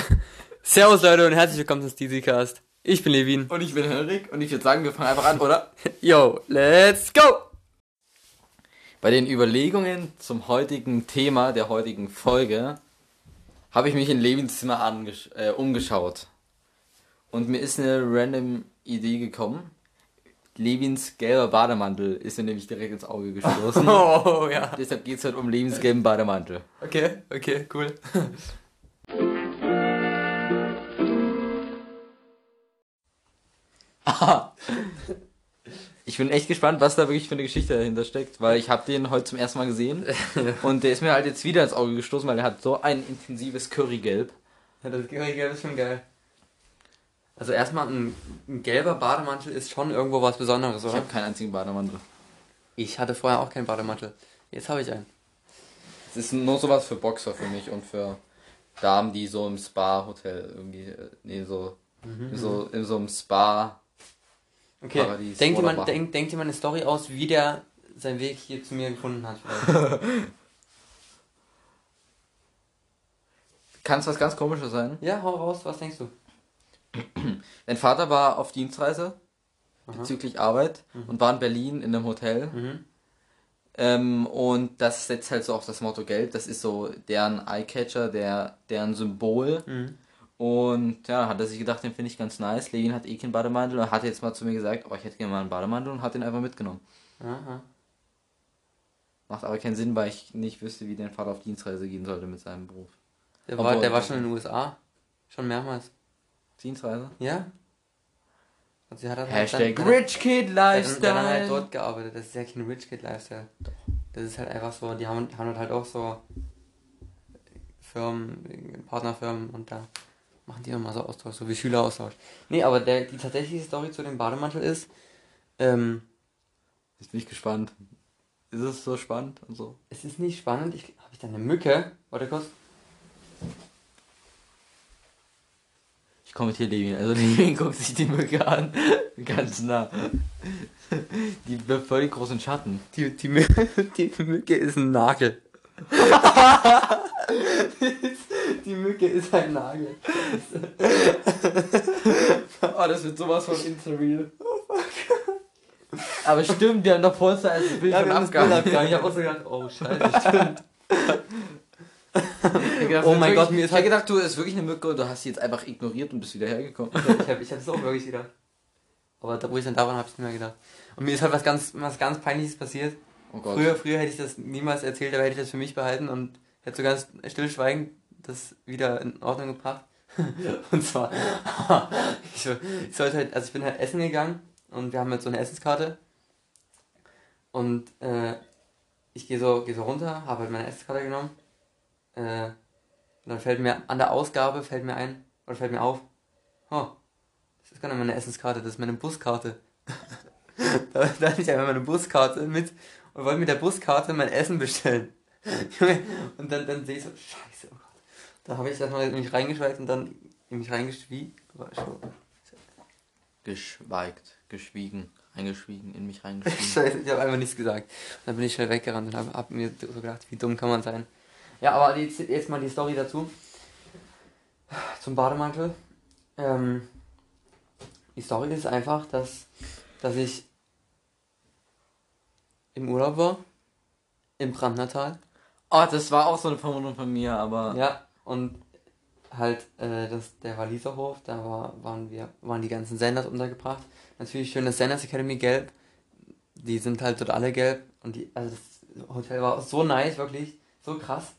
Servus Leute und herzlich willkommen zum Steezycast. Ich bin Levin. Und ich bin Henrik und ich würde sagen, wir fangen einfach an, oder? Yo, let's go! Bei den Überlegungen zum heutigen Thema der heutigen Folge habe ich mich in Levins Zimmer äh, umgeschaut. Und mir ist eine random Idee gekommen. Levins gelber Bademantel ist mir nämlich direkt ins Auge gestoßen. Oh, ja. Deshalb geht es heute um Levins gelben Bademantel. Okay, okay, cool. Ich bin echt gespannt, was da wirklich für eine Geschichte dahinter steckt, weil ich habe den heute zum ersten Mal gesehen und der ist mir halt jetzt wieder ins Auge gestoßen, weil er hat so ein intensives Currygelb. Ja, das Gelb ist schon geil. Also erstmal ein, ein gelber Bademantel ist schon irgendwo was Besonderes, Ich oder? habe keinen einzigen Bademantel. Ich hatte vorher auch keinen Bademantel. Jetzt habe ich einen. Es ist nur sowas für Boxer für mich und für Damen, die so im Spa-Hotel irgendwie, äh, nee, so, so in so einem Spa. Okay, Paradies denkt Bach. denk, denkt jemand eine Story aus, wie der seinen Weg hier zu mir gefunden hat? Kann es was ganz komisches sein? ja, hau raus, was denkst du? Mein Vater war auf Dienstreise Aha. bezüglich Arbeit und war in Berlin in einem Hotel. Mhm. Ähm, und das setzt halt so auf das Motto Geld. Das ist so deren Eyecatcher, der, deren Symbol. Mhm. Und ja, hat er sich gedacht, den finde ich ganz nice. Levin hat eh keinen Bademantel und hat jetzt mal zu mir gesagt, oh, ich hätte gerne mal einen Bademantel und hat den einfach mitgenommen. Aha. Macht aber keinen Sinn, weil ich nicht wüsste, wie dein Vater auf Dienstreise gehen sollte mit seinem Beruf. Der war, Obwohl- der war schon in den USA. Schon mehrmals. Dienstreise? Ja? Und sie hat dann Hashtag dann, Rich Kid dann, dann, dann halt Lifestyle. dort gearbeitet. Das ist ja kein Rich Kid Lifestyle. Das ist halt einfach so, die haben, haben halt auch so Firmen, Partnerfirmen und da machen die immer so Austausch, so wie Schüleraustausch. Nee, aber der, die tatsächliche Story zu dem Bademantel ist, ähm, Jetzt bin ich gespannt. Ist es so spannend und so? es ist nicht spannend. Ich, habe ich da eine Mücke? Warte kurz. Ich kommentiere Levin. Also Levin guckt sich die Mücke an. Ganz nah. Die wirft voll die großen Schatten. Die, die, Mü die Mücke ist ein Nagel. die Mücke ist ein Nagel. Oh, das wird sowas von Instareal. Aber stimmt, wir haben doch vorhin als Bild Ja, Bild abgehangen. abgehangen. Ich habe auch so gedacht, oh scheiße, stimmt. Hab gedacht, Oh mein Gott, mir ist Ich halt- hab gedacht, du ist wirklich eine Mücke und du hast sie jetzt einfach ignoriert und bist wieder hergekommen. Ich habe ich hab es auch wirklich gedacht. Aber da, wo ich dann da war, habe ich nicht mehr gedacht. Und mir ist halt was ganz, was ganz Peinliches passiert. Oh Gott. Früher, früher hätte ich das niemals erzählt, aber hätte ich das für mich behalten und hätte so ganz stillschweigend das wieder in Ordnung gebracht. und zwar, ich, so- ich sollte halt, also ich bin halt essen gegangen und wir haben jetzt so eine Essenskarte. Und äh, ich gehe so, geh so runter, habe halt meine Essenskarte genommen. Äh, und dann fällt mir an der Ausgabe, fällt mir ein, oder fällt mir auf, oh, das ist gar nicht meine Essenskarte, das ist meine Buskarte. da, da hatte ich einfach meine Buskarte mit und wollte mit der Buskarte mein Essen bestellen. Und dann, dann sehe ich so, scheiße, oh Gott. Da habe ich das mal in mich reingeschweigt und dann in mich reingeschwiegen. Geschweigt, geschwiegen, eingeschwiegen, in mich reingeschwiegen. Scheiße, ich habe einfach nichts gesagt. Und dann bin ich schnell weggerannt und habe hab mir so gedacht, wie dumm kann man sein. Ja, aber jetzt, jetzt mal die Story dazu. Zum Bademantel. Ähm, die Story ist einfach, dass, dass ich im Urlaub war. Im Brandnertal. Oh, das war auch so eine Vermutung von mir, aber Ja, und halt äh, das, der Waliserhof, da war, waren wir, waren die ganzen Senders untergebracht. Natürlich schön das Senders Academy gelb. Die sind halt dort alle gelb. Und die, also das Hotel war so nice, wirklich, so krass.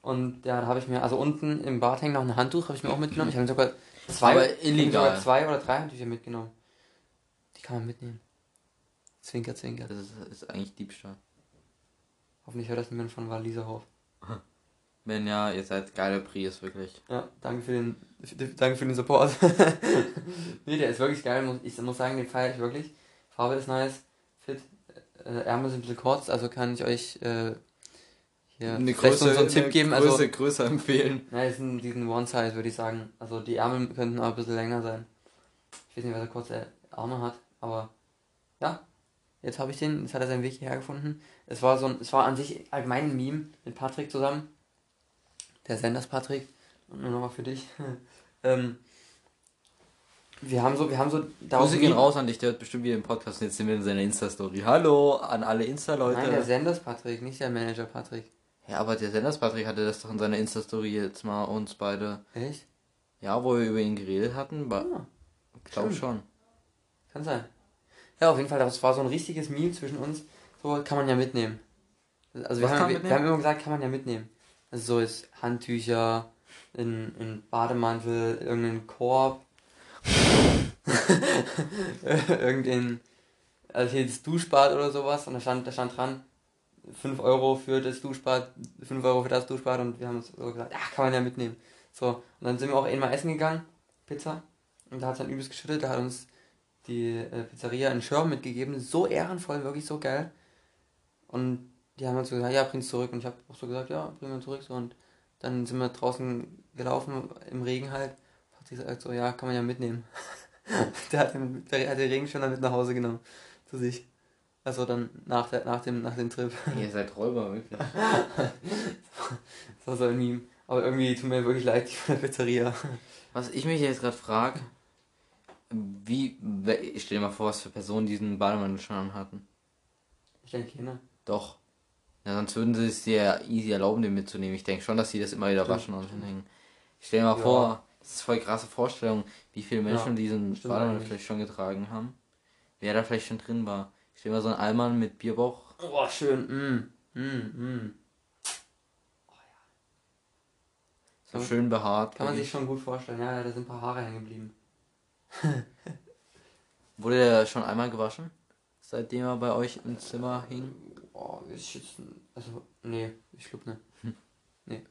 Und ja, da habe ich mir, also unten im Bad hängt noch ein Handtuch, habe ich mir auch mitgenommen. Ich habe sogar zwei, Aber illegal. sogar zwei oder drei Handtücher mitgenommen. Die kann man mitnehmen. Zwinker, zwinker. das ist, ist eigentlich Diebstahl. Hoffentlich hört das niemand von Waliserhof. Wenn ja, ihr seid geile Pries, wirklich. Ja, danke für den, danke für den Support. nee, der ist wirklich geil. muss- Ich muss sagen, den feiere ich wirklich. Farbe ist nice, fit, äh, Ärmel sind ein bisschen kurz, also kann ich euch äh, hier vielleicht so, so einen Tipp geben. Größe Also, größer empfehlen. ja, ist ein, diesen One-Size, würde ich sagen. Also die Ärmel könnten auch ein bisschen länger sein. Ich weiß nicht, was er kurze Arme hat, aber ja, jetzt habe ich den, jetzt hat er seinen Weg hierher gefunden. Es war so ein, es war an sich allgemein ein Meme mit Patrick zusammen. Der Senders Patrick. Und nur noch für dich. ähm, wir haben so, wir haben so Grüße gehen raus an dich, der hört bestimmt wieder im Podcast und jetzt sind wir in seiner Insta-Story. Hallo an alle Insta-Leute. Nein, der Senders Patrick, nicht der Manager Patrick. Ja, aber der Senders Patrick hatte das doch in seiner Insta-Story jetzt mal uns beide. Echt? Ja, wo wir über ihn geredet hatten. Ja, ich glaube stimmt. schon. kann sein. Ja, auf jeden Fall, das war so ein richtiges Meme zwischen uns. So kann man ja mitnehmen. Also wir haben, wir, wir haben immer gesagt, kann man ja mitnehmen. Also so ist Handtücher, ein, ein Bademantel, irgendein Korb, irgendein, also hier das Duschbad oder sowas und da stand, da stand dran, 5 Euro für das Duschbad, 5 Euro für das Duschbad und wir haben uns so gesagt, ja, kann man ja mitnehmen. So, und dann sind wir auch einmal essen gegangen, Pizza, und da hat es dann übelst geschüttet, da hat uns die äh, Pizzeria einen Schirm mitgegeben, so ehrenvoll, wirklich so geil. Und die haben uns so gesagt, ja, bring's zurück. Und ich habe auch so gesagt, ja, bring wir zurück. So, und dann sind wir draußen gelaufen, im Regen halt. Hat sie gesagt, so, ja, kann man ja mitnehmen. der hat den, der hat den Regenschirm dann mit nach Hause genommen. Zu sich. Also dann nach, der, nach, dem, nach dem Trip. Ihr seid Räuber, wirklich. Das war so ein Meme. Aber irgendwie tut mir wirklich leid, die von der Pizzeria. Was ich mich jetzt gerade frage, wie, ich stell dir mal vor, was für Personen diesen Bademantel schon anhatten. Ich denke, Kinder. Doch. Ja, sonst würden sie es dir ja easy erlauben, den mitzunehmen. Ich denke schon, dass sie das immer wieder Stimmt, waschen und hinhängen. Ich stell dir mal Ja. vor, das ist voll krasse Vorstellung, wie viele Menschen Ja, diesen stimmt Bademantel eigentlich. vielleicht schon getragen haben. Wer da vielleicht schon drin war. Ich stell mir so einen Allmann mit Bierbauch. Oh, schön. Mm, mm, mm. So Ja. schön behaart. Kann man sich schon gut vorstellen. Ja, da sind ein paar Haare hängen geblieben. Wurde der schon einmal gewaschen? Seitdem er bei euch im Zimmer hing? Boah, ist jetzt. Also, nee, ich glaube nicht. Nee.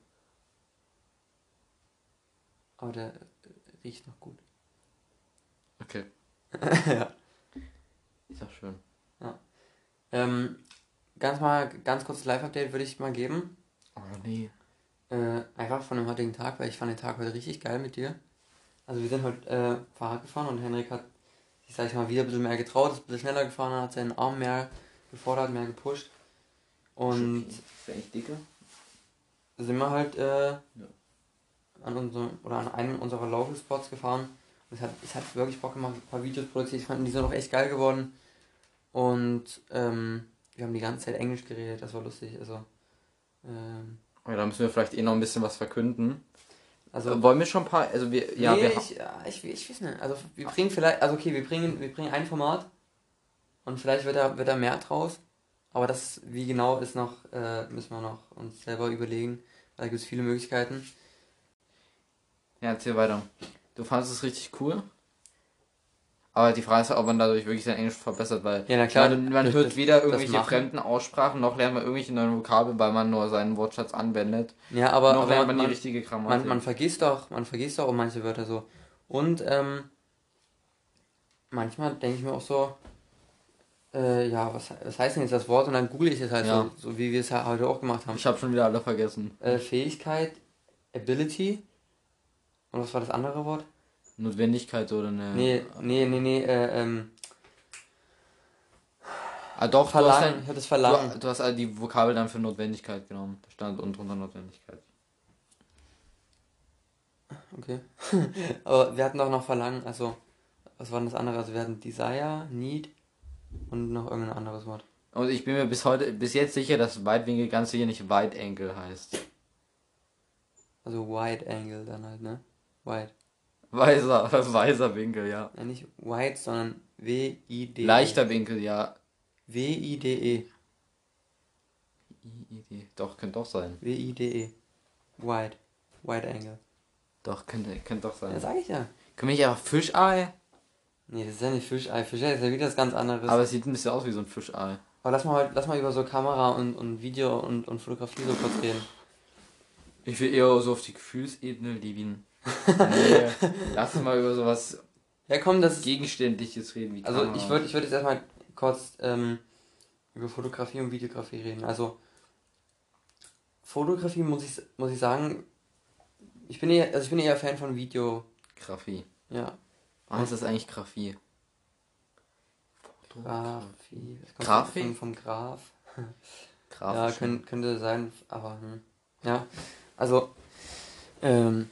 Aber der äh, riecht noch gut. Okay. ja. Ist auch schön. Ähm, ganz mal, ganz kurzes Live-Update würde ich mal geben. Oh nee. Äh, einfach von dem heutigen Tag, weil ich fand den Tag heute richtig geil mit dir. Also wir sind heute äh, Fahrrad gefahren und Henrik hat sich, sag ich mal, wieder ein bisschen mehr getraut, ist ein bisschen schneller gefahren, hat seinen Arm mehr gefordert, mehr gepusht. Und sind wir halt äh, an unserem oder an einem unserer Local Spots gefahren. Und es hat, es hat wirklich Bock gemacht, ein paar Videos produziert. Ich fand die sind auch echt geil geworden. Und ähm, wir haben die ganze Zeit Englisch geredet, das war lustig. Also, ähm, Ja, da müssen wir vielleicht eh noch ein bisschen was verkünden. also Also wollen wir schon ein paar, also wir, ja, nee, wir, ich, ja, ich, ich weiß nicht. Also wir bringen vielleicht, also okay, wir bringen, wir bringen ein Format und vielleicht wird da, wird da mehr draus. Aber das, wie genau ist noch, äh, müssen wir noch uns selber überlegen. Da gibt es viele Möglichkeiten. ja, erzähl weiter. Du fandest es richtig cool. Aber die Frage ist, ob man dadurch wirklich sein Englisch verbessert, weil Ja, na klar. man, man hört das- weder irgendwelche fremden Aussprachen, noch lernt man irgendwelche neuen Vokabeln, weil man nur seinen Wortschatz anwendet. Ja, aber, noch aber lernt man, man die richtige Grammatik. man, man vergisst doch, man vergisst doch auch manche Wörter so. Und ähm, manchmal denke ich mir auch so, äh, ja, was, was heißt denn jetzt das Wort? Und dann google ich es halt Ja. so, so wie wir es ja heute auch gemacht haben. ich habe schon wieder alle vergessen. Äh, Fähigkeit, Ability. Und was war das andere Wort? Notwendigkeit oder eine. Nee, nee, nee, nee, äh, ähm, Ah, doch, du hast, Verlangen. dann, Ich hab das Verlangen. du, du hast also die Vokabel dann für Notwendigkeit genommen. Da stand unten drunter Notwendigkeit. Okay. Aber wir hatten auch noch Verlangen, also, was war denn das andere? Also wir hatten Desire, Need und noch irgendein anderes Wort. Und ich bin mir bis heute, bis jetzt sicher, dass Weitwinkel ganz sicher nicht Wide Angle heißt. Also Wide Angle dann halt, ne? Wide. Weiser, weiser Winkel, ja. Ja, nicht Wide, sondern W-I-D. Leichter Winkel, ja. W-I-D-E. I-I-D. Doch, könnte doch sein. W-I-D-E. Wide. Wide Angle. Doch, könnte, könnte doch Ja, sein. sag ich ja. Können wir nicht einfach Fischei? Nee, das ist ja nicht Fischei. Fischei ist ja wieder was ganz anderes. Aber es sieht ein bisschen aus wie so ein Fischei. Aber lass mal, heute- lass mal über so Kamera und, und Video und, und Fotografie so kurz reden. Ich will eher so auf die Gefühlsebene lieben. nee, lass mal über sowas Ja, komm, das. Gegenständliches reden wie Also Kamera. ich würde ich würd jetzt erstmal kurz ähm, über Fotografie und Videografie reden. Also Fotografie muss ich muss ich sagen, ich bin eher, also ich bin eher Fan von Video. Graphie. Ja. Oh, Was ist eigentlich Graphie? Fotografie. Grafik? Vom, vom Graf. Ja, könnte, könnte sein, aber hm. ja. Also, ähm.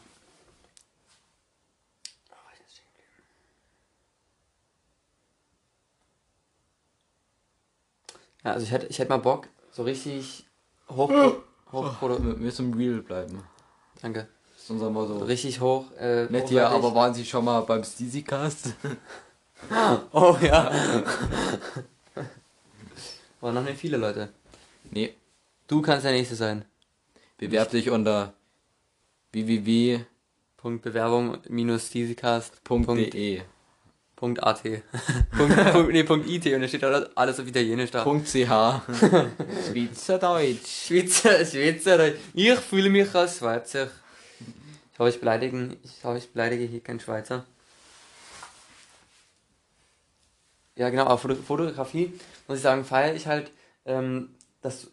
Ja, also ich hätte ich hätte mal Bock, so richtig hoch, oh. hoch, hoch oh, mit mir zum Real bleiben. Danke. Das ist unser Motto. So richtig hoch. Äh, Nett hier, hochwertig. aber waren Sie schon mal beim Steezycast? Oh ja. Aber noch nicht viele Leute. nee. Du kannst der Nächste sein. Bewerb dich unter www.de. Punkt. Punkt, E. Punkt AT. Punkt, Punkt, nee, Punkt IT und da steht alles, alles auf Italienisch da. Punkt .ch. Schweizerdeutsch. Schweizer, Schweizer. Ich fühle mich als Schweizer. Ich hoffe, ich beleidige, ich hoffe, ich beleidige hier keinen Schweizer. Ja, genau, aber Foto Fotografie, muss ich sagen, feiere ich halt, ähm, das,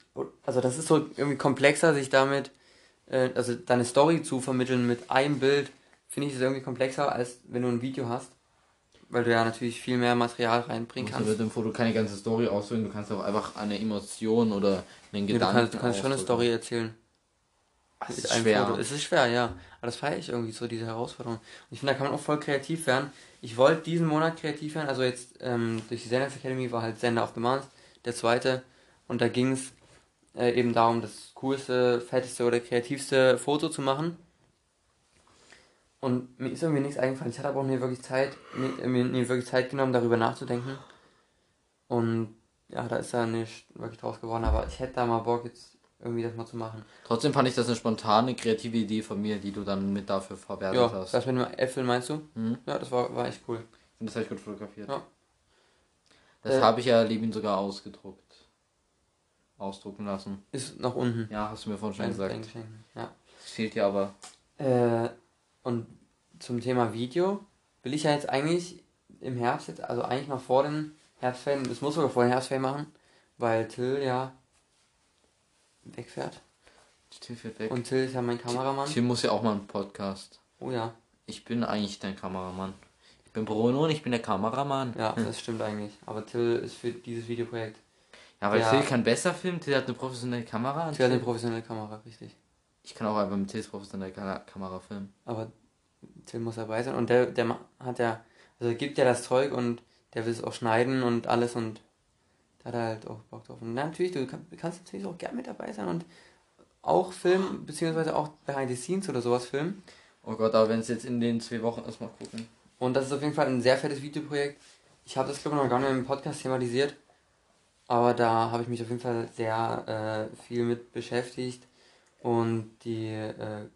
also das ist so irgendwie komplexer, sich damit, äh, also deine Story zu vermitteln mit einem Bild, finde ich das irgendwie komplexer, als wenn du ein Video hast. Weil du ja natürlich viel mehr Material reinbringen Du kannst. mit dem Foto keine ganze Story auswählen, du kannst auch einfach eine Emotion oder einen Ja, du Gedanken kannst, du kannst schon eine. Story erzählen. Mit ist schwer. Foto. Es ist schwer, ja. Aber das feiere ich irgendwie so, diese Herausforderung. Und ich finde, da kann man auch voll kreativ werden. Ich wollte diesen Monat kreativ werden, also jetzt ähm, durch die Senders Academy war halt Sender of the Month, der zweite. Und da ging es äh, eben darum, das coolste, fetteste oder kreativste Foto zu machen. Und mir ist irgendwie nichts eingefallen. Ich hatte aber auch nie wirklich Zeit, mir, mir nie wirklich Zeit genommen, darüber nachzudenken. Und ja, da ist da nicht wirklich draus geworden, aber ich hätte da mal Bock, jetzt irgendwie das mal zu machen. Trotzdem fand ich das eine spontane, kreative Idee von mir, die du dann mit dafür verwertet Ja, hast. das mit dem Äpfel meinst du? Mhm. Ja, das war, war echt cool. Und das habe ich gut fotografiert. Ja. Das Äh, habe ich ja Levin sogar ausgedruckt. Ausdrucken lassen. Ist nach unten. Ja, hast du mir vorhin schon Ein- gesagt. eingeschenkt. Ja. Es fehlt dir aber. Äh, und zum Thema Video will ich ja jetzt eigentlich im Herbst jetzt, also eigentlich noch vor den Herbstferien, das muss sogar vor den Herbstferien machen, weil Till ja wegfährt. Till fährt weg. Und Till ist ja mein Kameramann. Till muss ja auch mal einen Podcast. Oh ja, Ich bin eigentlich dein Kameramann. Ich bin Bruno und ich bin der Kameramann. ja, das stimmt eigentlich. Aber Till ist für dieses Videoprojekt. Ja, weil Ja. Till kann besser filmen. Till hat eine professionelle Kamera. und Till hat eine Till- professionelle Kamera, richtig. Ich kann auch einfach mit Tills professioneller Ka- Kamera filmen. Aber Till muss dabei sein. Und der, der hat ja, also gibt ja das Zeug und der will es auch schneiden und alles und da hat er halt auch Bock drauf. Und natürlich, du kann, kannst natürlich auch gerne mit dabei sein und auch filmen, beziehungsweise auch behind the scenes oder sowas filmen. Oh Gott, aber wenn es jetzt in den zwei Wochen ist, mal gucken. Und das ist auf jeden Fall ein sehr fettes Videoprojekt. Ich habe das, glaube ich, noch gar nicht im Podcast thematisiert. Aber da habe ich mich auf jeden Fall sehr äh, viel mit beschäftigt und die, äh,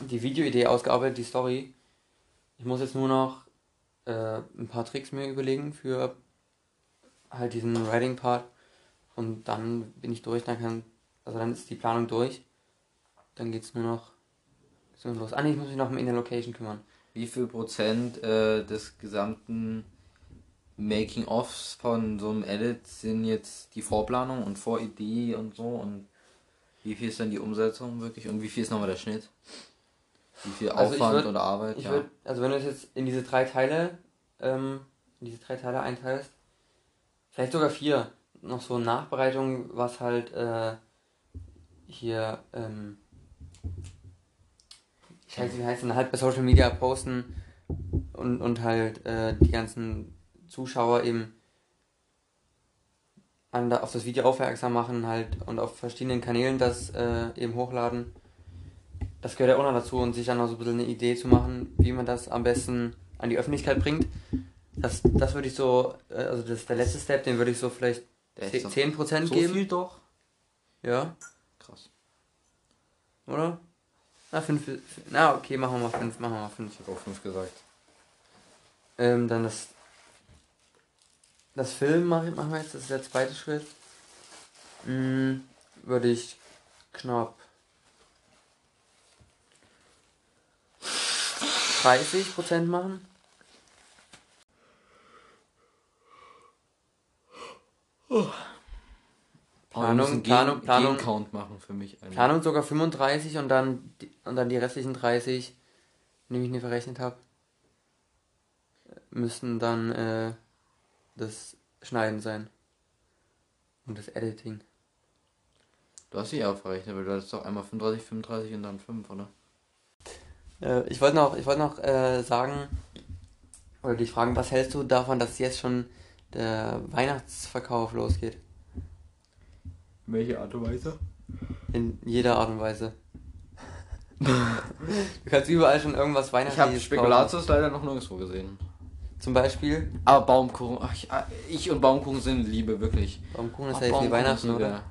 die Videoidee ausgearbeitet, die Story. Ich muss jetzt nur noch äh, ein paar Tricks mir überlegen für halt diesen Writing-Part. Und dann bin ich durch, dann kann, also dann ist die Planung durch. Dann geht's nur noch, geht's nur noch los. Ah, nee, ich muss mich noch um in der Location kümmern. Wie viel Prozent äh, des gesamten Making-ofs von so einem Edit sind jetzt die Vorplanung und Voridee und so und wie viel ist dann die Umsetzung wirklich und wie viel ist nochmal der Schnitt? Wie viel Also Aufwand würd- oder Arbeit? Ja. würde, also wenn du es jetzt in diese drei Teile, ähm, in diese drei Teile einteilst, vielleicht sogar vier, noch so Nachbereitung, was halt äh, hier, ähm, ich weiß nicht, wie heißt denn, halt bei Social Media posten und, und halt äh, die ganzen Zuschauer eben an, da- auf das Video aufmerksam machen halt und auf verschiedenen Kanälen das äh, eben hochladen. Das gehört ja auch noch dazu und sich dann noch so ein bisschen eine Idee zu machen, wie man das am besten an die Öffentlichkeit bringt. Das, das würde ich so, äh, also das ist der letzte Step, den würde ich so vielleicht Der ist doch 10% so geben. viel doch? Ja, Krass. oder? Na, 5, na okay, machen wir mal 5, machen wir mal 5. Ich habe auch 5 gesagt. Ähm, dann das, das Film machen machen wir jetzt, das ist der zweite Schritt. Hm, würde ich knapp 30% machen. Planung, Planung, Planung. Count machen für mich. eigentlich. Planung sogar 35 und dann, die- und dann die restlichen 30, die ich nicht verrechnet habe, müssten dann äh, das Schneiden sein. Und das Editing. Du hast sie ja verrechnet, weil du hattest doch einmal 35, 35 und dann 5, oder? Äh, ich wollte noch, ich wollte noch äh, sagen, oder dich fragen, was hältst du davon, dass jetzt schon der Weihnachtsverkauf losgeht. Welche Art und Weise? In jeder Art und Weise. du kannst überall schon irgendwas Ich habe Weihnachtliches Spekulatius leider noch nirgendwo gesehen. Zum Beispiel, Aber Baumkuchen, ach, ich, ich und Baumkuchen sind Liebe, wirklich. Baumkuchen ist ja jetzt wie Weihnachten, oder? ja-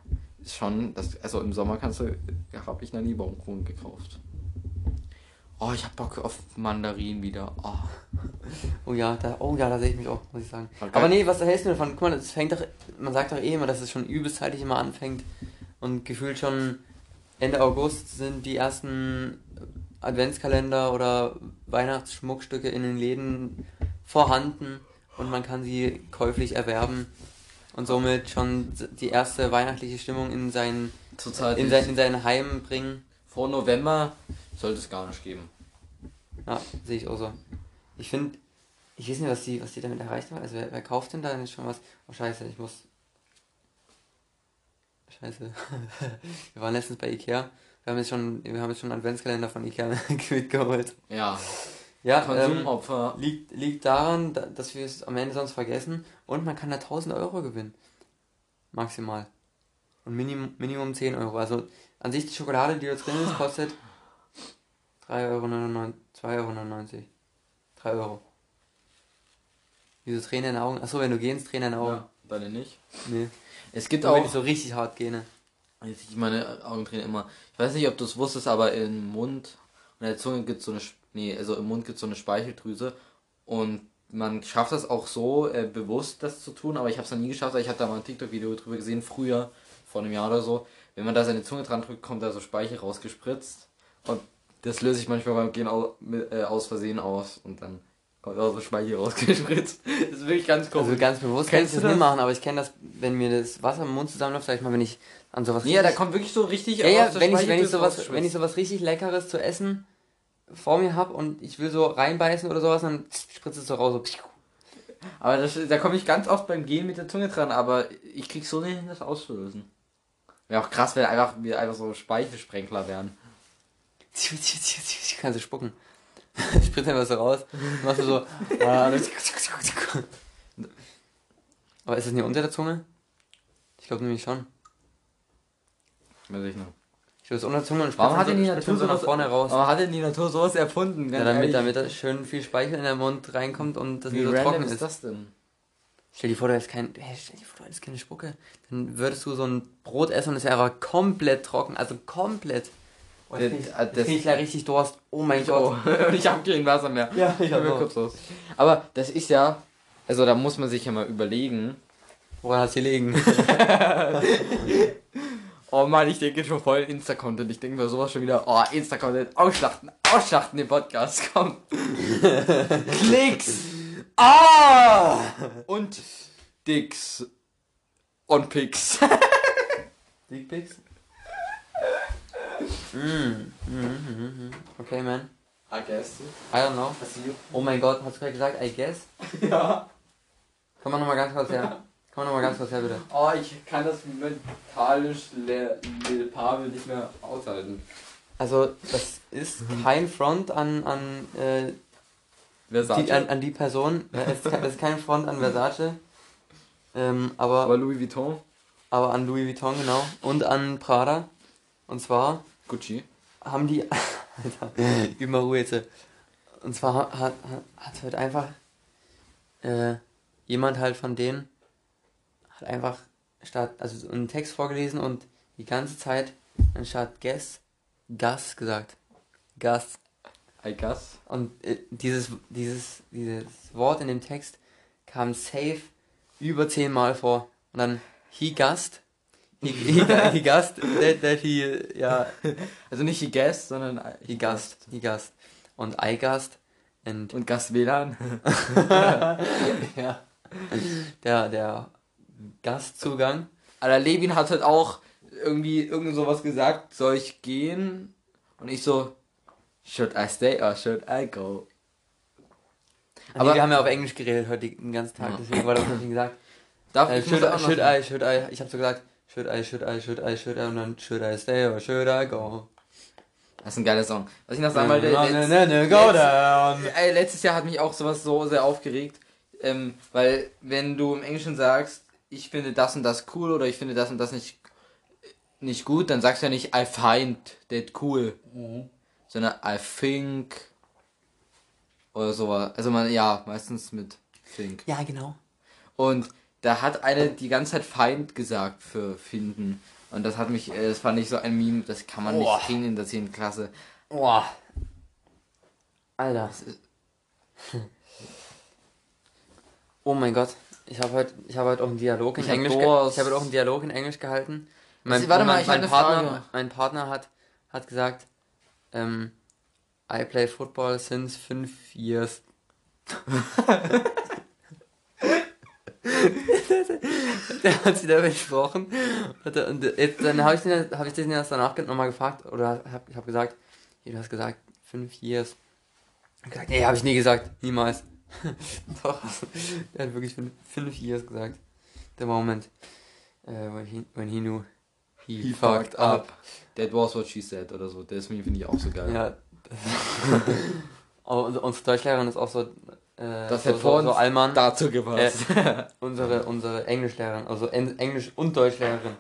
Ist schon, das, also im Sommer kannst du, habe ich noch nie Baumkuchen gekauft. Oh, ich hab Bock auf Mandarinen wieder. Oh. Oh ja, da, oh ja, da sehe ich mich auch, muss ich sagen. Okay. Aber nee, was hältst du davon? Guck mal, das fängt doch, man sagt doch eh immer, dass es schon übelst zeitig immer anfängt und gefühlt schon Ende August sind die ersten Adventskalender oder Weihnachtsschmuckstücke in den Läden vorhanden und man kann sie käuflich erwerben und somit schon die erste weihnachtliche Stimmung in sein, Zurzeit in sein, in sein Heim bringen. vor November sollte es gar nicht geben. Ja, sehe ich auch so. Ich finde, ich weiß nicht, was die, was die damit erreicht haben. Also wer, wer kauft denn da denn schon was? Oh scheiße, ich muss. Scheiße. wir waren letztens bei Ikea. Wir haben jetzt schon, wir haben jetzt schon einen Adventskalender von Ikea mitgeholt. Ja, Ja, ähm, Konsumopfer. liegt, liegt daran, da- dass wir es am Ende sonst vergessen und man kann da 1000 Euro gewinnen. Maximal. Und Minimum, Minimum 10 Euro. Also an sich die Schokolade, die da drin ist, kostet 3,99 Euro, 2,99 Euro. 3 Euro. Wieso Tränen in den Augen? Achso, wenn du gehst, Tränen in den Augen. ja, deine nicht. Nee. Es gibt Nur wenn ich auch, so richtig hart gehe. ne? jetzt ich meine Augen tränen immer. Ich weiß nicht, ob du es wusstest, aber im Mund und der Zunge gibt so eine, nee, also im Mund gibt so eine Speicheldrüse und man schafft das auch so äh, bewusst, das zu tun, aber ich habe es noch nie geschafft. Ich habe da mal ein TikTok-Video drüber gesehen, früher, vor einem Jahr oder so. Wenn man da seine Zunge dran drückt, kommt da so Speichel rausgespritzt und das löse ich manchmal beim Gehen au, mit, äh, aus Versehen aus und dann kommt auch so Speichel rausgespritzt. Das ist wirklich ganz komisch. Also ganz bewusst kann ich Kennst das du nicht machen, aber ich kenne das, wenn mir das Wasser im Mund zusammenläuft, sag ich mal, wenn ich an sowas ja, da kommt wirklich so richtig Ja, ja, aus wenn ich, wenn ich sowas, wenn ich sowas richtig Leckeres zu essen vor mir hab und ich will so reinbeißen oder sowas, dann spritzt es so raus, so. Aber das, da komme ich ganz oft beim Gehen mit der Zunge dran, aber ich krieg so nicht hin, das auszulösen. Wäre auch krass, wenn einfach, wir einfach so Speichelsprenkler wären. Kannst du spucken. Spritzt einfach so raus. Dann machst du so. ah, Aber ist das nicht unter der Zunge? Ich glaube nämlich schon. Weiß ich noch. Ich glaube, es ist unter der Zunge und Warum hat denn die Natur so nach vorne raus. Warum hat denn die Natur sowas erfunden? Ja, damit, damit da schön viel Speichel in den Mund reinkommt und das Wie nicht so trocken ist ist. das denn? Stell dir vor, du hättest kein, hey, stell dir vor, du hättest keine Spucke. Dann würdest du so ein Brot essen und es wäre aber komplett trocken. Also komplett. Oh, Das- jetzt krieg ich, das- jetzt krieg ich richtig Durst. Oh mein Gott. Oh, und ich habe kein Wasser mehr. Ja, ich hab will auch. kurz los. Aber das ist ja, also da muss man sich ja mal überlegen. Woran hat's gelegen? Oh Mann, ich denke schon voll Insta-Content. Ich denke mir sowas schon wieder. Oh, Insta-Content. Ausschlachten. Ausschlachten den Podcast. Komm. Klicks. Ah! Und Dicks. Und Pics. Dickpics? Mm, mm, mm, mm. Okay, man. I guess. I don't know. Oh mein Gott, hast du gerade gesagt, I guess? Ja. Komm mal nochmal ganz kurz her. Komm mal nochmal ganz kurz her, bitte. Oh, ich kann das mentalisch Lil Pavel nicht mehr aushalten. Also, das ist kein Front an, an, äh, Wer sagt die, an, an die Person. Ja, es ist ist kein Front an Versace. Ähm, aber, Aber Louis Vuitton. aber an Louis Vuitton, genau. Und an Prada. Und zwar Gucci. haben die. Alter, gib mal Ruhe jetzt. Und zwar hat, hat, hat halt einfach äh, jemand halt von denen hat einfach statt, also so einen Text vorgelesen und die ganze Zeit anstatt Guess, Gas gesagt. Gas. I guess. Und äh, dieses, dieses, dieses Wort in dem Text kam safe über zehnmal vor. Und dann he gust. He, he, he gust that, that he, ja, Also nicht he guessed, sondern he gust, he gust. Und I gust. Und Und Gast WLAN. ja, der, der Gastzugang. Aber Levin hat halt auch irgendwie irgend sowas gesagt, soll ich gehen? Und ich so, should I stay or should I go? Aber Aber- wir haben ja auf Englisch geredet heute den ganzen Tag, deswegen war das nicht gesagt. Darf Äh, ich should, should. I, should I, ich habe so gesagt, should I, should I, should I, should I, und dann should I stay or should I go? Das ist ein geiler Song. Was ich noch sagen wollte, letzt-. Ey, letztes Jahr hat mich auch sowas so sehr aufgeregt. ähm, weil wenn du im Englischen sagst, ich finde das und das cool oder ich finde das und das nicht, nicht gut, dann sagst du ja nicht I find that cool, sondern I think oder sowas. Also man, ja, meistens mit think. Ja, genau. Und da hat eine die ganze Zeit Feind gesagt für finden. Und das hat mich, äh, das fand ich so ein Meme, das kann man Boah. nicht bringen in der 10. Klasse. Boah. Alter. Oh mein Gott. Ich habe heute, ich habe heute auch einen Dialog in Ich Englisch. Ich habe heute auch einen Dialog in Englisch gehalten. Mein, warte mal, mein, mein eine Partner, Frage. mein Partner hat, hat gesagt, ähm, I play football since five years. Der hat sie da er- Und jetzt, dann habe ich, den- hab ich den erst danach nochmal gefragt, oder hab, ich habe gesagt, du hast gesagt, fünf years. Hat gesagt, nee, habe ich nie gesagt, niemals. Doch, er hat wirklich fünf, fünf years gesagt. The moment uh, when, he, when he knew he, He fucked up. That was what she said oder so. Das finde ich auch so geil. Ja. Unsere Deutschlehrerin ist auch so, äh, Das so, hat vor so, so Allmann. dazu gepasst. unsere, unsere Englischlehrerin, also En Englisch- und Deutschlehrerin.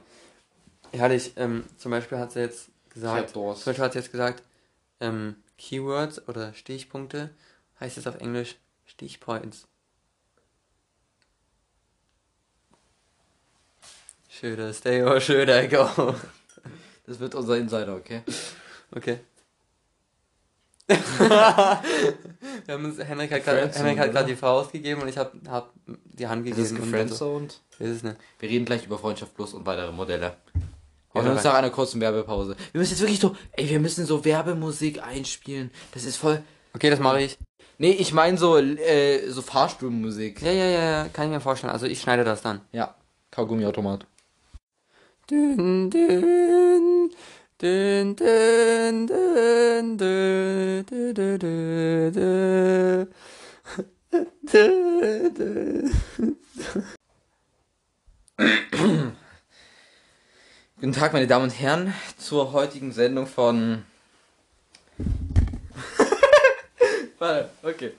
Ja, hatte ich, ähm, zum Beispiel hat sie jetzt gesagt, zum Beispiel hat sie jetzt gesagt, ähm, Keywords oder Stichpunkte heißt es auf Englisch Stichpoints. I stay or I go? Das wird unser Insider, okay? Okay. Wir haben uns, Henrik hat gerade die Faust gegeben und ich habe hab die Hand Ist das gegeben. und dann so, gefriendzoned? ist es nicht. Wir reden gleich über Freundschaft Plus und weitere Modelle. Hören uns nach einer kurzen Werbepause. Wir müssen jetzt wirklich so, ey, wir müssen so Werbemusik einspielen. Das ist voll. Okay, das mache ich. Nee, ich meine so, äh, so Fahrstuhlmusik. Ja, ja, ja, ja, kann ich mir vorstellen. Also ich schneide das dann. Ja. Kaugummiautomat. Dün, dün, Guten Tag, meine Damen und Herren, zur heutigen Sendung von. Warte, okay.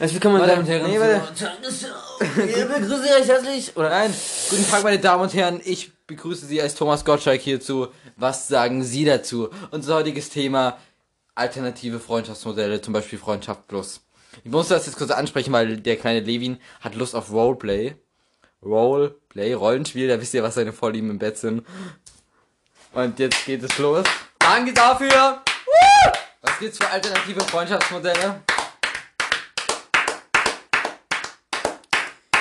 Also willkommen, meine Warte, Damen und Herren. nee. Ich begrüße recht herzlich. Oder nein. Guten Tag, meine Damen und Herren. Ich begrüße Sie als Thomas Gottschalk hierzu. Was sagen Sie dazu? Unser heutiges Thema alternative Freundschaftsmodelle, zum Beispiel Freundschaft Plus. Ich muss das jetzt kurz ansprechen, weil der kleine Levin hat Lust auf Roleplay. Roleplay, Rollenspiel, da wisst ihr, was seine Vorlieben im Bett sind. Und jetzt geht es los. Danke dafür! Was gibt's für alternative Freundschaftsmodelle?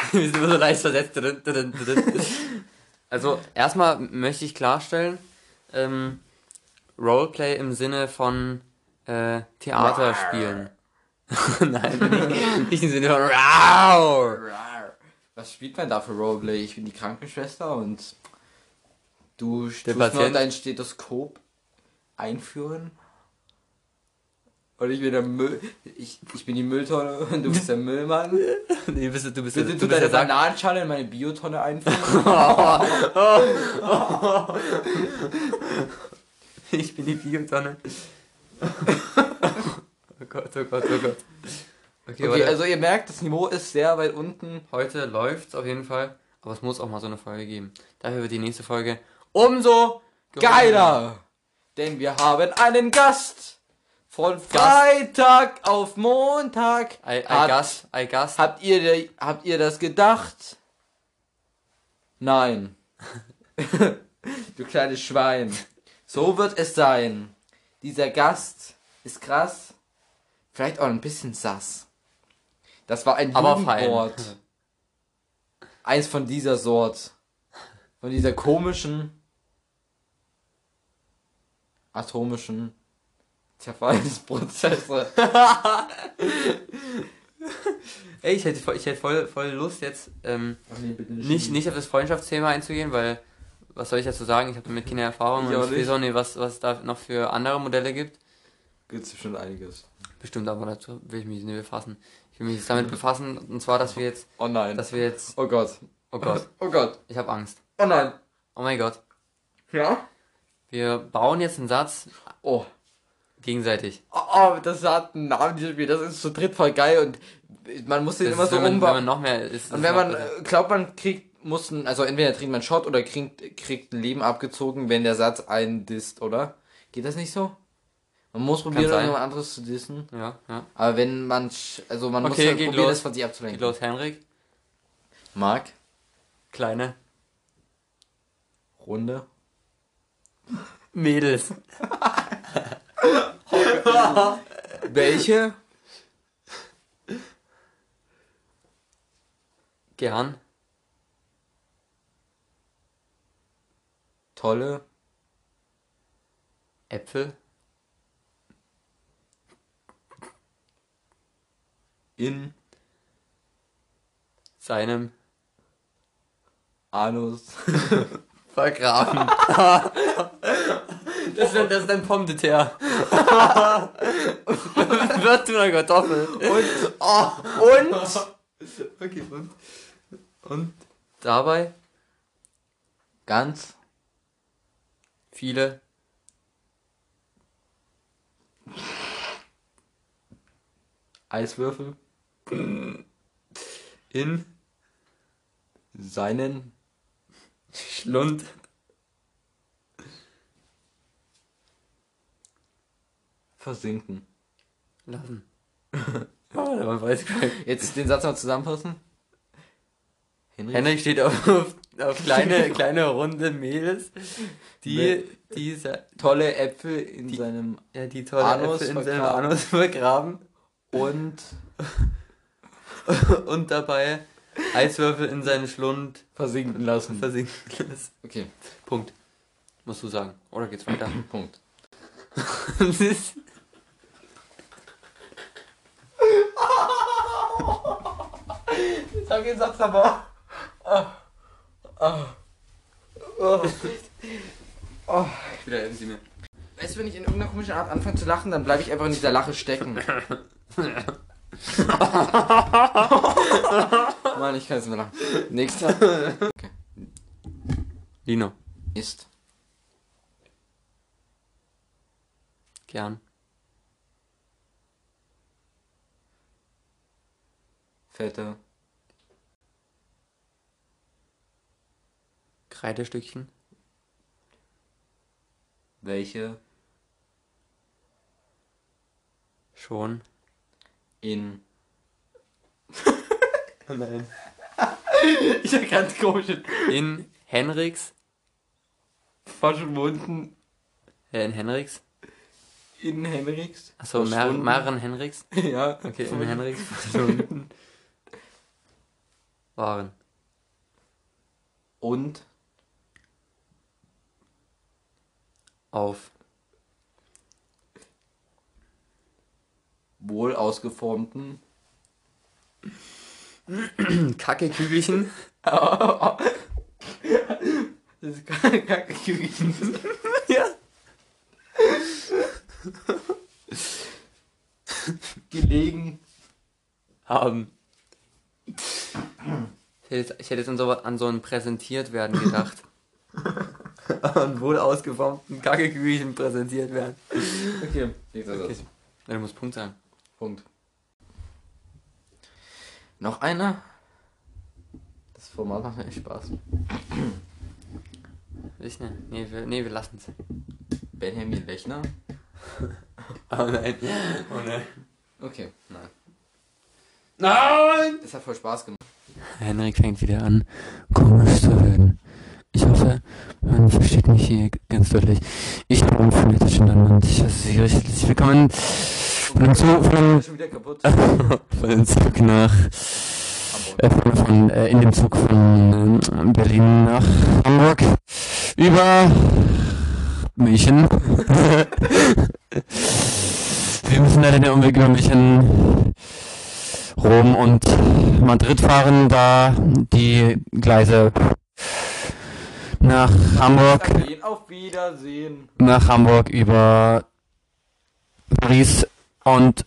Wir sind immer so leicht versetzt. Also, erstmal möchte ich klarstellen, ähm, Roleplay im Sinne von äh, Theater spielen. Nein, nicht, nicht im Sinne von Rau. Was spielt man da für Roleplay? Ich bin die Krankenschwester und du Der tust dein Stethoskop einführen. Und ich bin der Müll. Ich, ich bin die Mülltonne und du bist der Müllmann. Nee, du bist, du bist, Bitte du tu bist deine der. Bananenschale in meine Biotonne einführen. Ich bin die Biotonne. oh Gott, oh Gott, oh Gott. Okay, Okay, also ihr merkt, das Niveau ist sehr weit unten. heute läuft's auf jeden Fall, aber es muss auch mal so eine Folge geben. Dafür wird die nächste Folge umso Geiler! Denn wir haben einen Gast. Von Freitag auf Montag. I, I Hat- guess, I guess. Habt ihr, habt ihr das gedacht? Nein. du kleines Schwein. So wird es sein. Dieser Gast ist krass. Vielleicht auch ein bisschen sass. Das war ein aber fein. Jugendwort. Eins von dieser Sort. Von dieser komischen, atomischen Zerfallsprozesse. Ey, ich hätte, voll- ich hätte voll, voll Lust jetzt, ähm, nicht, nicht auf das Freundschaftsthema einzugehen, weil, was soll ich dazu sagen? Ich habe damit keine Erfahrung Ich und ich weiß nicht. auch nicht, was, was es da noch für andere Modelle gibt. Gibt's schon einiges. Bestimmt, aber dazu will ich mich nicht befassen. Ich will mich jetzt damit befassen, und zwar, dass wir jetzt, Oh nein. dass wir jetzt, oh Gott. oh Gott, Oh Gott. ich habe Angst. Oh nein. Oh mein Gott. Ja? Wir bauen jetzt einen Satz Oh. Gegenseitig. Oh, oh, das hat einen Namen, dieses Spiel. Das ist zu dritt voll geil und man muss den Das immer ist, so man, wenn umbauen. man noch mehr ist. Und wenn noch man besser. glaubt, man kriegt, muss ein, also entweder trinkt man Shot oder kriegt, kriegt ein Leben abgezogen, wenn der Satz einen disst, oder? Geht das nicht so? Man muss probieren, sein. irgendwas anderes zu dissen. Ja, ja. Aber wenn man, also man muss Okay, geht probieren, los. das von sich Geht abzulenken. los, Henrik. Mark, Kleine. Runde. Mädels. Welche? Gern. Tolle. Äpfel. In. Seinem. Anus. Vergraben. das, ist, das ist ein Pomme de terre. Wird zu einer Kartoffel. Und. Oh, und. Okay, und? Und dabei Ganz. viele Eiswürfel. in Seinen. Schlund Versinken. lassen. Oh. Jetzt den Satz mal zusammenfassen. Henry. Henrik steht auf, auf, auf kleine, kleine runde Mädels, die, die, sa- Tolle Äpfel in Die- seinem ja, die tolle Anus Äpfel in seinem. Anus vergraben und und dabei Eiswürfel in seinen Schlund versinken lassen. versinken lässt. Okay, Punkt. Musst du sagen. Oder geht's weiter? Punkt. Das ist- Sag den Satz aber. Wieder helfen Sie mir. Weißt du, wenn ich in irgendeiner komischen Art anfange zu lachen, dann bleibe ich einfach in dieser Lache stecken. Mann, ich kann jetzt mehr lachen. Nächster Lino. ist Gern. fette Kreidestückchen. welche Schon. in Oh nein. ich hab ganz komisch In Henriks. verschwunden Äh, in Henriks. in Henriks Achso, mehreren Henriks. ja Okay, in Henriks verschwunden. Waren. und Auf. wohl ausgeformten Kacke-Kügelchen. das ist keine Kacke gewesen. Ja. gelegen Haben. Ich hätte jetzt, ich hätte jetzt an, so, an so ein präsentiert werden gedacht. An wohl ausgeformten Kacke-Kügelchen präsentiert werden. okay nächster Okay. Satz Ja, du musst Punkt sagen. Punkt noch einer das Format macht mir echt Spaß Ich ne? Nee, wir, nee, wir lassen es. Benjamin Lechner Oh nein. Oh nein. okay nein Nein! das hat voll Spaß gemacht Henrik fängt wieder an, komisch zu werden. Ich hoffe, man versteht mich hier ganz deutlich. Ich bin Schindermann und ich heiße Sie herzlich willkommen von dem Zug, von, von dem Zug nach, äh, von, von äh, in dem Zug von ähm, Berlin nach Hamburg über München. Wir müssen leider den Umweg über München, Rom und Madrid fahren, da die Gleise nach Hamburg, auf Wiedersehen nach Hamburg über Paris und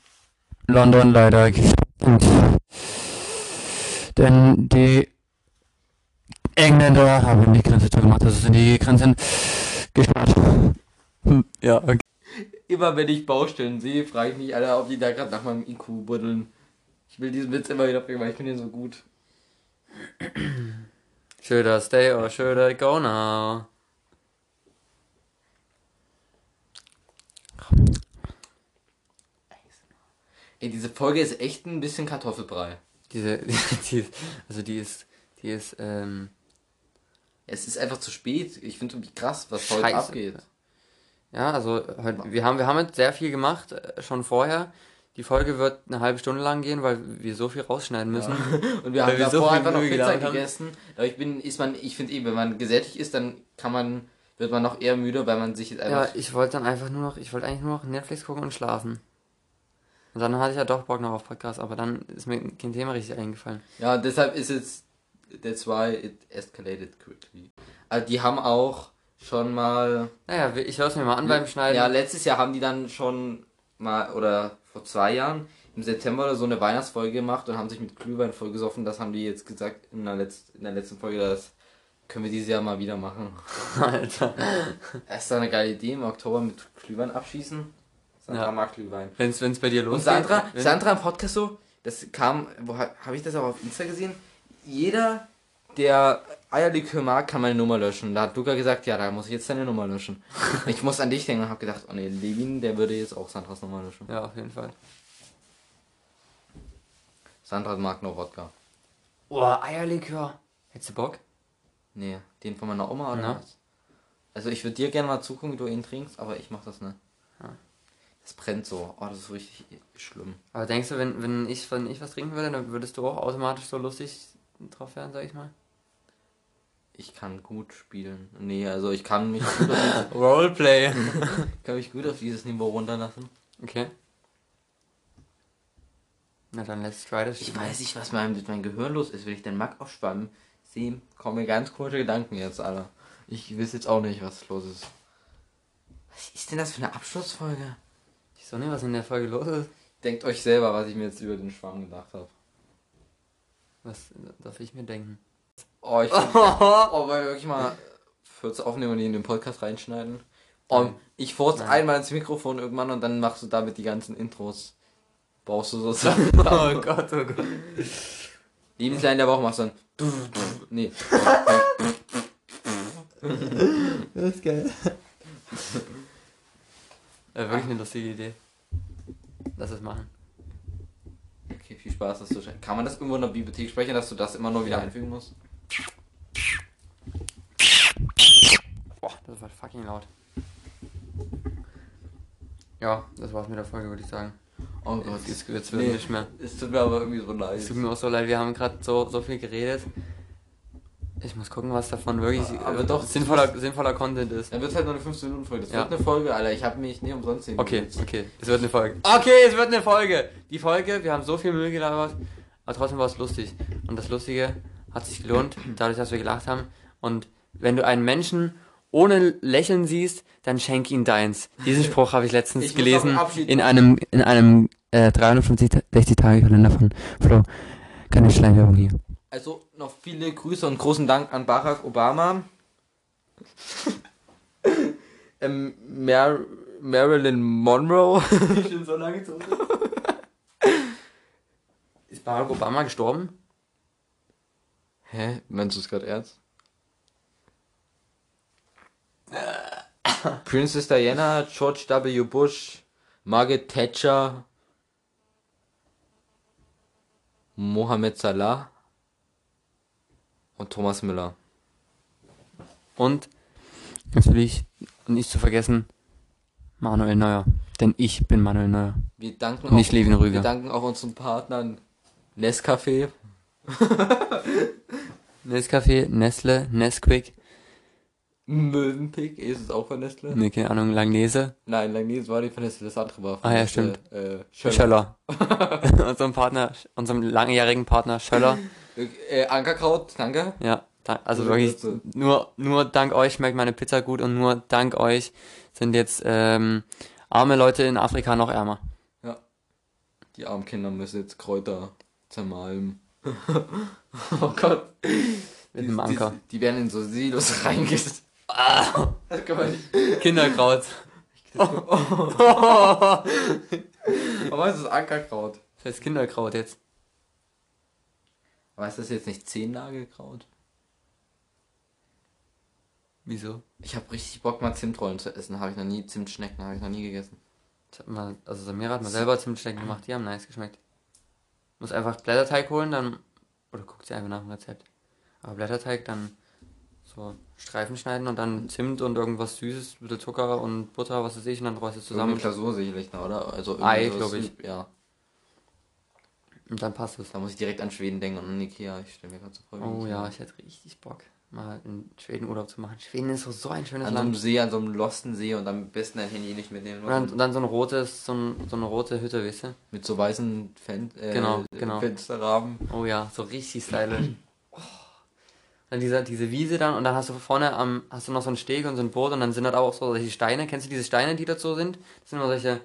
London leider sind. Denn die Engländer haben die Grenze zugemacht, also sind die Grenzen gesperrt. Hm, Ja, okay. immer wenn ich Baustellen sehe, frage ich mich, Alter, ob die da gerade nach meinem IQ buddeln. Ich will diesen Witz immer wieder bringen, weil ich finde ihn so gut. Should I stay or should I go now? Ey, diese Folge ist echt ein bisschen Kartoffelbrei. Diese, die, ist, also die ist, die ist, ähm, Es ist einfach zu spät. Ich finde irgendwie krass, was heute Scheiße. abgeht. ja, also heute, wir haben, wir haben jetzt sehr viel gemacht, äh, schon vorher. Die Folge wird eine halbe Stunde lang gehen, weil wir so viel rausschneiden müssen. Und wir haben wir so davor viel einfach noch Pizza gegessen. Aber ich bin, ist man, ich finde eh, wenn man gesättigt ist, dann kann man, wird man noch eher müde, weil man sich jetzt Ja, einfach. ich wollte dann einfach nur noch, ich wollte eigentlich nur noch Netflix gucken und schlafen. Und dann hatte ich ja doch Bock noch auf Podcast, aber dann ist mir kein Thema richtig eingefallen. Ja, deshalb ist es, that's why it escalated quickly. Also die haben auch schon mal, Naja, ich höre es mir mal an beim Schneiden. ja, letztes Jahr haben die dann schon mal, oder vor zwei Jahren, im September oder so eine Weihnachtsfolge gemacht und haben sich mit Glühwein vollgesoffen. Das haben die jetzt gesagt in der, Letz-, in der letzten Folge, das können wir dieses Jahr mal wieder machen. Alter. Das ist doch eine geile Idee, im Oktober mit Glühwein abschießen. Sandra Ja. mag Glühwein. Wenn's, wenn's bei dir Und losgeht. Sandra, wenn- Sandra im Podcast so, das kam, wo habe ich das auch auf Insta gesehen? Jeder, der Eierlikör mag, kann meine Nummer löschen. Da hat Luca gesagt, ja, da muss ich jetzt deine Nummer löschen. ich muss an dich denken und habe gedacht, oh nee, Levin, der würde jetzt auch Sandras Nummer löschen. Ja, auf jeden Fall. Sandra mag nur Wodka. Boah, Eierlikör. Hättest du Bock? Nee, den von meiner Oma oder Na? was? Also ich würde dir gerne mal zugucken, wie du ihn trinkst, aber ich mach das nicht. Ja. Das brennt so. Oh, das ist richtig schlimm. Aber denkst du, wenn, wenn, ich, wenn ich was trinken würde, dann würdest du auch automatisch so lustig drauf werden, sag ich mal? Ich kann gut spielen. Nee, also ich kann mich gut auf, Roleplay. kann mich gut auf dieses Niveau runterlassen. Okay. Na dann let's try this. Ich weiß nicht, was mit meinem Gehirn los ist. Wenn ich den Mack aufschwammen sehe, kommen mir ganz komische Gedanken jetzt, Alter. Ich weiß jetzt auch nicht, was los ist. Was ist denn das für eine Abschlussfolge? Ich weiß nicht, was in der Folge los ist. Denkt euch selber, was ich mir jetzt über den Schwamm gedacht habe. Was darf ich mir denken? Oh, ich find, oh, wollen wir wirklich mal Furz aufnehmen und die in den Podcast reinschneiden? Oh, ich furz Nein. einmal ins Mikrofon irgendwann und dann machst du damit die ganzen Intros. Brauchst du so Oh Gott, oh Gott. Lebenslein der Woche machst du dann. Nee. Das ist geil. Äh, wirklich eine lustige Idee. Lass es machen. Viel Spaß, dass du. Kann man das irgendwo in der Bibliothek sprechen, dass du das immer nur wieder einfügen musst? Boah, das war fucking laut. Ja, das war's mit der Folge, würde ich sagen. Oh Gott. Jetzt, jetzt wird Nee. nicht mehr. Es tut mir aber irgendwie so leid. Es tut mir auch so leid, wir haben gerade so, so viel geredet. Ich muss gucken, was davon wirklich Aber äh, doch, sinnvoller, sinnvoller Content ist. Dann wird es halt nur eine 15-Minuten-Folge. Das Ja. wird eine Folge, Alter. Ich habe mich nie umsonst sehen Okay, okay, es wird eine Folge. Okay, es wird eine Folge. Die Folge, wir haben so viel Müll gelabert, aber trotzdem war es lustig. Und das Lustige hat sich gelohnt, dadurch, dass wir gelacht haben. Und wenn du einen Menschen ohne Lächeln siehst, dann schenk ihm deins. Diesen Spruch habe ich letztens Ich gelesen in einem in einem äh, 365 Tage Kalender von Flo. Keine Schleichwerbung hier. Also noch viele Grüße und großen Dank an Barack Obama. ähm, Mar Marilyn Monroe. schon so lange zurück. Ist Barack Obama gestorben? Hä? Meinst du es gerade ernst? Princess Diana, George W. Bush, Margaret Thatcher, Mohammed Salah und Thomas Müller. Und natürlich nicht zu vergessen Manuel Neuer. Denn ich bin Manuel Neuer. Wir danken Nicht auch, Levin Wir Rüger. danken auch unseren Partnern Nescafé, Nescafé, Nestle, Nesquik, Mövenpick, ist es auch von Nestle? ne, keine Ahnung, Langnese, Nein, Langnese war nicht von Nestle, das andere war von Ah, ja, Nestle, Äh, Schöller. Schöller. unserem Partner, unserem langjährigen Partner Schöller. Äh, Ankerkraut, danke. Ja, da, also Ja, wirklich, bitte. nur, nur dank euch schmeckt meine Pizza gut und nur dank euch sind jetzt ähm, arme Leute in Afrika noch ärmer. Ja. Die armen Kinder müssen jetzt Kräuter zermahlen. oh Gott. Mit einem Anker. Die, die werden in so Silos reingesetzt. Ah, das kann man nicht. Kinderkraut. Aber ist das Ankerkraut? Das heißt Kinderkraut jetzt. Aber ist das jetzt nicht Zehnnagelkraut? Wieso? Ich habe richtig Bock, mal Zimtrollen zu essen. Habe ich noch nie. Zimtschnecken habe ich noch nie gegessen. Mal, also Samira hat mal selber Zimtschnecken gemacht, die haben nice geschmeckt. Muss einfach Blätterteig holen, dann. Oder guckt sie einfach nach dem Rezept. Aber Blätterteig dann so Streifen schneiden und dann Zimt und irgendwas Süßes, ein bisschen Zucker und Butter, was weiß ich, und dann rollst du es Zusammen zusammen. Klausur sicherlich, oder? Also Ei, irgendwie sowas glaub ich. Ja. Und dann passt es. Da muss ich direkt an Schweden denken und an Ikea. Ich stelle mir gerade so vor. Oh ja, ich hätte richtig Bock, mal in Schweden Urlaub zu machen. Schweden ist so, so ein schönes An so einem Land. See, an so einem losten See und am besten dein Handy nicht mitnehmen. Und dann, und dann so ein rotes, so, ein, so eine rote Hütte, weißt du? Mit so weißen Fen äh, Genau, genau. Fensterrahmen. Oh ja, so richtig stylisch. Dann diese, diese Wiese dann und dann hast du vorne am, hast du noch so einen Steg und so ein Boot und dann sind da auch so solche Steine. Kennst du diese Steine, die dazu sind? Das sind immer solche,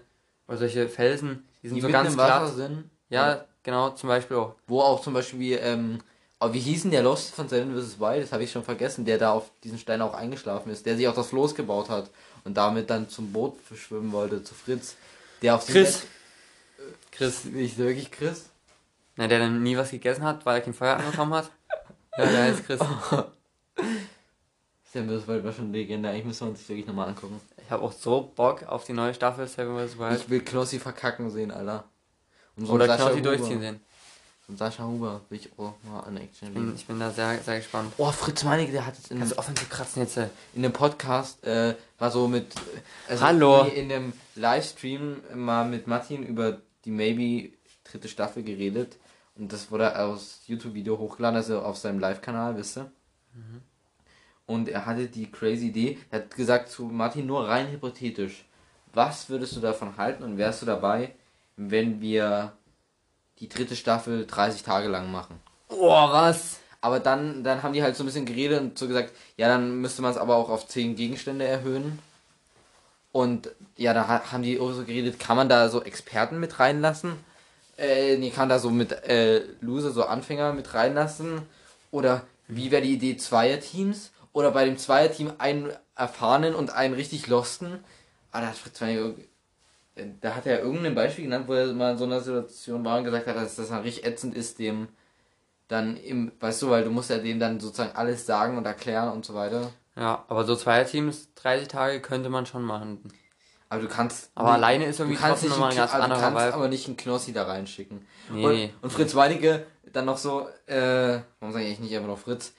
oder solche Felsen, die sind Die so ganz im Wasser glatt. sind. Ja, genau, zum Beispiel auch. Wo auch zum Beispiel, ähm, aber wie hieß denn der Lost von Seven vs. Wild? Das habe ich schon vergessen, der da auf diesen Stein auch eingeschlafen ist, der sich auch das Floß gebaut hat und damit dann zum Boot verschwimmen wollte, zu Fritz. Der auf Chris. Bett- Chris. Nicht wirklich Chris? Na, der dann nie was gegessen hat, weil er kein Feuer angekommen hat. Ja, der heißt Chris. Seven vs. Wild war schon Legende, eigentlich müssen wir uns das wirklich nochmal angucken. Ich habe auch so Bock auf die neue Staffel Seven vs. Wild. Ich will Knossi verkacken sehen, Alter. Und so Oder Knossi durchziehen sehen. Und Sascha Huber will ich auch mal an Action Ich bin, ich bin da sehr, sehr gespannt. Oh, Fritz Meinecke, der hat jetzt in, Kannst kratzen jetzt? äh? in dem Podcast, äh, war so mit, also Hallo. in dem Livestream mal mit Martin über die Maybe dritte Staffel geredet. Und das wurde aus YouTube-Video hochgeladen, also auf seinem Live-Kanal, wisst ihr? Und er hatte die crazy Idee, er hat gesagt zu Martin nur rein hypothetisch, was würdest du davon halten und wärst du dabei, wenn wir die dritte Staffel 30 Tage lang machen? Oh, was? Aber dann, dann haben die halt so ein bisschen geredet und so gesagt, ja, dann müsste man es aber auch auf 10 Gegenstände erhöhen. Und ja, da ha- haben die auch so geredet, kann man da so Experten mit reinlassen? Äh, nee, kann da so mit äh, Loser, so Anfänger mit reinlassen? Oder wie wäre die Idee Zweierteams? Oder bei dem Zweierteam einen erfahrenen und einen richtig losten? Ah, da hat Fritz Meinecke da hat er irgendein Beispiel genannt, wo er mal in so einer Situation war und gesagt hat, dass das dann richtig ätzend ist, dem dann im, weißt du, weil du musst ja dem dann sozusagen alles sagen und erklären und so weiter. Ja, aber so Zweierteams, 30 Tage könnte man schon machen. Aber du kannst. Aber alleine ist du irgendwie kannst trotzdem nochmal ein ganz also du anderer kannst Vibe. aber nicht einen Knossi da reinschicken. Nee, und, nee. und Fritz Weinecke dann noch so, äh, warum sage ich eigentlich nicht einfach noch Fritz?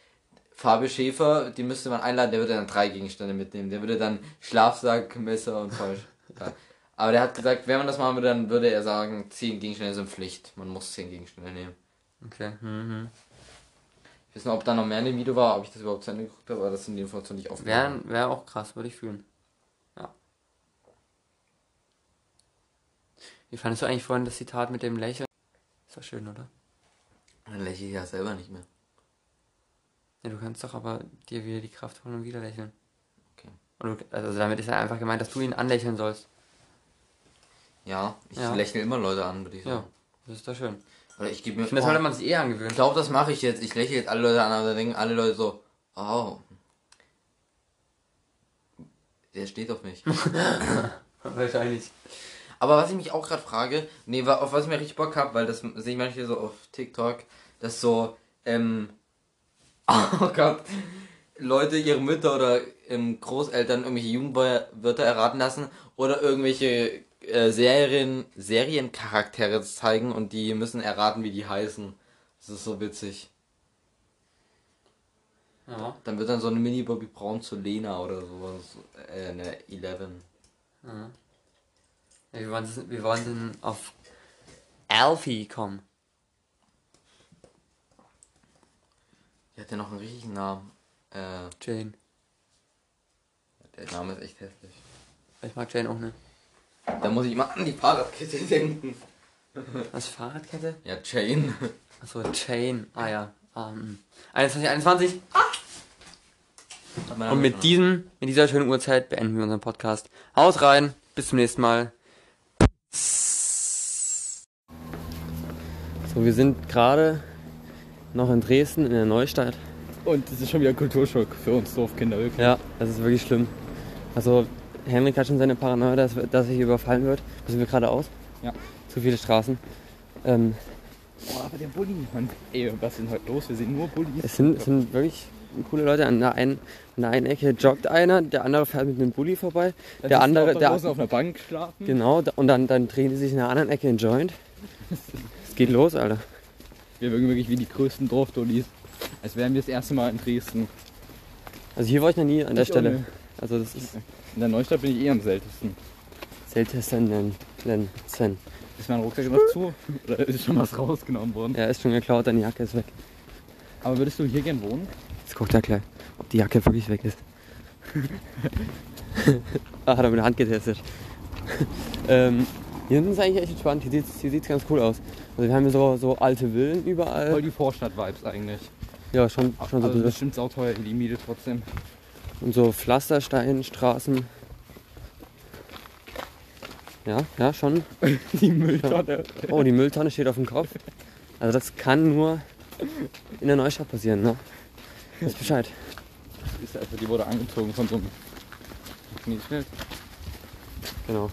Fabio Schäfer, den müsste man einladen, der würde dann drei Gegenstände mitnehmen. Der würde dann Schlafsack, Messer und Zeug. ja. Aber der hat gesagt, wenn man das machen würde, dann würde er sagen, zehn Gegenstände sind Pflicht. Man muss zehn Gegenstände nehmen. Okay. Mhm. Ich weiß nicht, ob da noch mehr in dem Video war, ob ich das überhaupt zu Ende geguckt habe, aber das sind die Informationen nicht aufgenommen. Wäre wär auch krass, würde ich fühlen. Wie fandest du eigentlich vorhin das Zitat mit dem Lächeln? Ist doch schön, oder? Dann lächle ich ja selber nicht mehr. Ja, du kannst doch aber dir wieder die Kraft holen und wieder lächeln. Okay. Und du, also damit ist ja einfach gemeint, dass du ihn anlächeln sollst. Ja, ich Ja. lächle immer Leute an, würde ich Ja, sagen. das ist doch schön. Oder ich gebe mir. Ich finde, das sollte man sich eh angewöhnen. Ich glaube, das mache ich jetzt. Ich lächle jetzt alle Leute an, aber dann denken alle Leute so, oh. Der steht auf mich. Wahrscheinlich. Aber was ich mich auch gerade frage, nee, auf was ich mir richtig Bock habe, weil das sehe ich manchmal so auf TikTok, dass so, ähm, oh Gott, Leute ihre Mütter oder ähm, Großeltern irgendwelche Jugendwörter erraten lassen oder irgendwelche äh, Serien, Seriencharaktere zeigen und die müssen erraten, wie die heißen. Das ist so witzig. Ja. Dann wird dann so eine Mini Bobby Brown zu Lena oder sowas. Äh, eine 11. ja. Wir wollen, wir wollen denn auf Alfie kommen. Die hat ja noch einen richtigen Namen. Äh, Jane. der Name ist echt hässlich. Ich mag Jane auch nicht. Da muss ich mal an die Fahrradkette denken. Was, Fahrradkette? Ja, Chain. Achso, Chain. Ah ja. Um, 21, 21. Und mit diesem, mit dieser schönen Uhrzeit beenden wir unseren Podcast. Haut rein. Bis zum nächsten Mal. So, wir sind gerade noch in Dresden in der Neustadt. Und das ist schon wieder Kulturschock für uns Dorfkinder, wirklich. Ja, das ist wirklich schlimm. Also, Henrik hat schon seine Paranoia, dass, dass er hier überfallen wird. Müssen wir geradeaus? Ja. Zu viele Straßen. Ähm, Boah, aber der Bulli, Mann. Ey, was ist denn heute los? Wir sehen nur Bullis. es, sind, es sind wirklich coole Leute. An der, einen, an der einen Ecke joggt einer, der andere fährt mit einem Bulli vorbei. Da der andere, der, draußen auf einer Bank schlafen. genau, und dann, dann drehen die sich in der anderen Ecke in Joint. Es geht los, Alter. Wir wirken wirklich wie die größten Dorfdollis. Als wären wir das erste Mal in Dresden. Also hier war ich noch nie an der Ich Stelle. Also das ist In der Neustadt bin ich eh am seltensten. seltensten. Ist mein Rucksack noch zu? Oder ist schon was rausgenommen worden? Er ist schon geklaut, deine Jacke ist weg. Aber würdest du hier gern wohnen? Jetzt guckt er gleich, ob die Jacke wirklich weg ist. ah, hat er mit der Hand getestet. ähm, hier hinten ist eigentlich echt entspannt. Hier sieht's, hier sieht's ganz cool aus. Also wir haben hier so, so alte Villen Voll überall. die Vorstadt-Vibes eigentlich. Ja, schon, schon so ein bisschen. bestimmt sauteuer die Miete trotzdem. Und so Pflastersteinstraßen. Ja, ja, schon. Die Mülltonne. Oh, die Mülltonne steht auf dem Kopf. Also das kann nur in der Neustadt passieren, ne? Weiß Bescheid. Ist einfach, die wurde angezogen von so einem Knieschild. Genau.